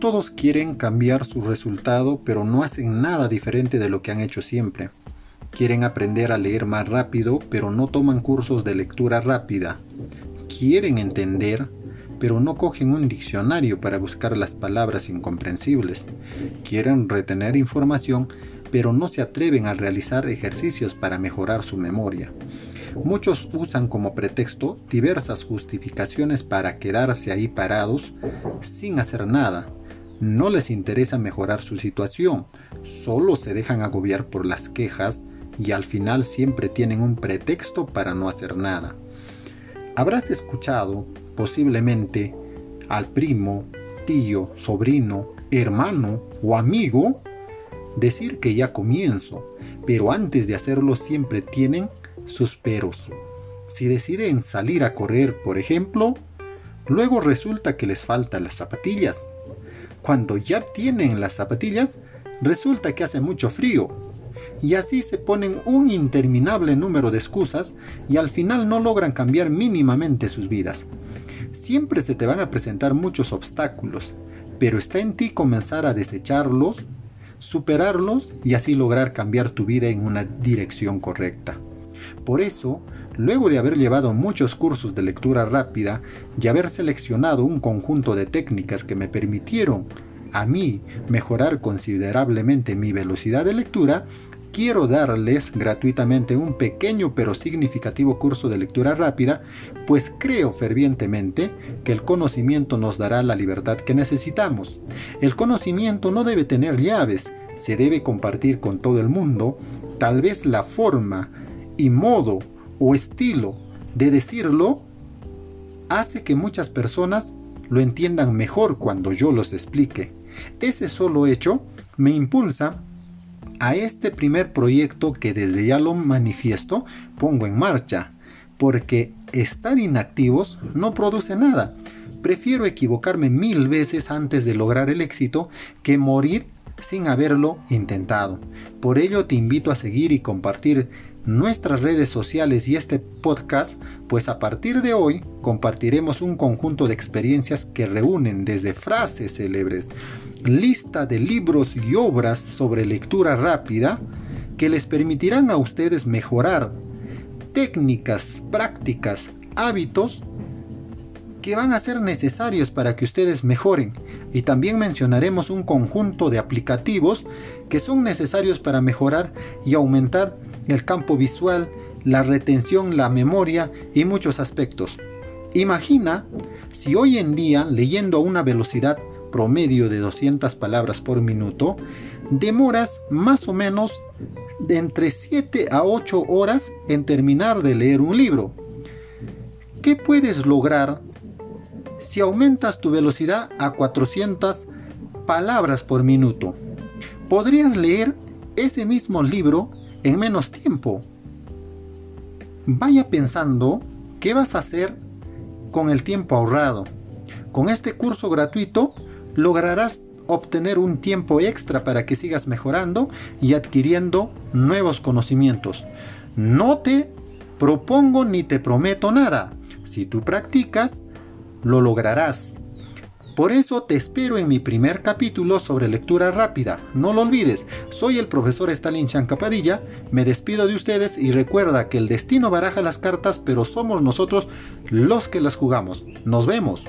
Todos quieren cambiar su resultado, pero no hacen nada diferente de lo que han hecho siempre. Quieren aprender a leer más rápido, pero no toman cursos de lectura rápida. Quieren entender, pero no cogen un diccionario para buscar las palabras incomprensibles. Quieren retener información, pero no se atreven a realizar ejercicios para mejorar su memoria. Muchos usan como pretexto diversas justificaciones para quedarse ahí parados sin hacer nada. No les interesa mejorar su situación, solo se dejan agobiar por las quejas y al final siempre tienen un pretexto para no hacer nada. Habrás escuchado, posiblemente, al primo, tío, sobrino, hermano o amigo decir que ya comienzo, pero antes de hacerlo siempre tienen sus peros. Si deciden salir a correr, por ejemplo, luego resulta que les faltan las zapatillas. Cuando ya tienen las zapatillas, resulta que hace mucho frío. Y así se ponen un interminable número de excusas y al final no logran cambiar mínimamente sus vidas. Siempre se te van a presentar muchos obstáculos, pero está en ti comenzar a desecharlos superarlos y así lograr cambiar tu vida en una dirección correcta. Por eso, luego de haber llevado muchos cursos de lectura rápida y haber seleccionado un conjunto de técnicas que me permitieron a mí mejorar considerablemente mi velocidad de lectura, quiero darles gratuitamente un pequeño pero significativo curso de lectura rápida, pues creo fervientemente que el conocimiento nos dará la libertad que necesitamos. El conocimiento no debe tener llaves, se debe compartir con todo el mundo, tal vez la forma y modo o estilo de decirlo hace que muchas personas lo entiendan mejor cuando yo los explique. Ese solo hecho me impulsa a este primer proyecto que desde ya lo manifiesto pongo en marcha, porque estar inactivos no produce nada. Prefiero equivocarme mil veces antes de lograr el éxito que morir sin haberlo intentado. Por ello te invito a seguir y compartir nuestras redes sociales y este podcast, pues a partir de hoy compartiremos un conjunto de experiencias que reúnen desde frases célebres, lista de libros y obras sobre lectura rápida que les permitirán a ustedes mejorar técnicas, prácticas, hábitos que van a ser necesarios para que ustedes mejoren. Y también mencionaremos un conjunto de aplicativos que son necesarios para mejorar y aumentar el campo visual, la retención, la memoria y muchos aspectos. Imagina si hoy en día, leyendo a una velocidad promedio de 200 palabras por minuto, demoras más o menos entre 7 a 8 horas en terminar de leer un libro. ¿Qué puedes lograr si aumentas tu velocidad a 400 palabras por minuto? Podrías leer ese mismo libro en menos tiempo. Vaya pensando qué vas a hacer con el tiempo ahorrado. Con este curso gratuito lograrás obtener un tiempo extra para que sigas mejorando y adquiriendo nuevos conocimientos. No te propongo ni te prometo nada. Si tú practicas, lo lograrás. Por eso te espero en mi primer capítulo sobre lectura rápida. No lo olvides, soy el profesor Stalin Chancapadilla, me despido de ustedes y recuerda que el destino baraja las cartas, pero somos nosotros los que las jugamos. Nos vemos.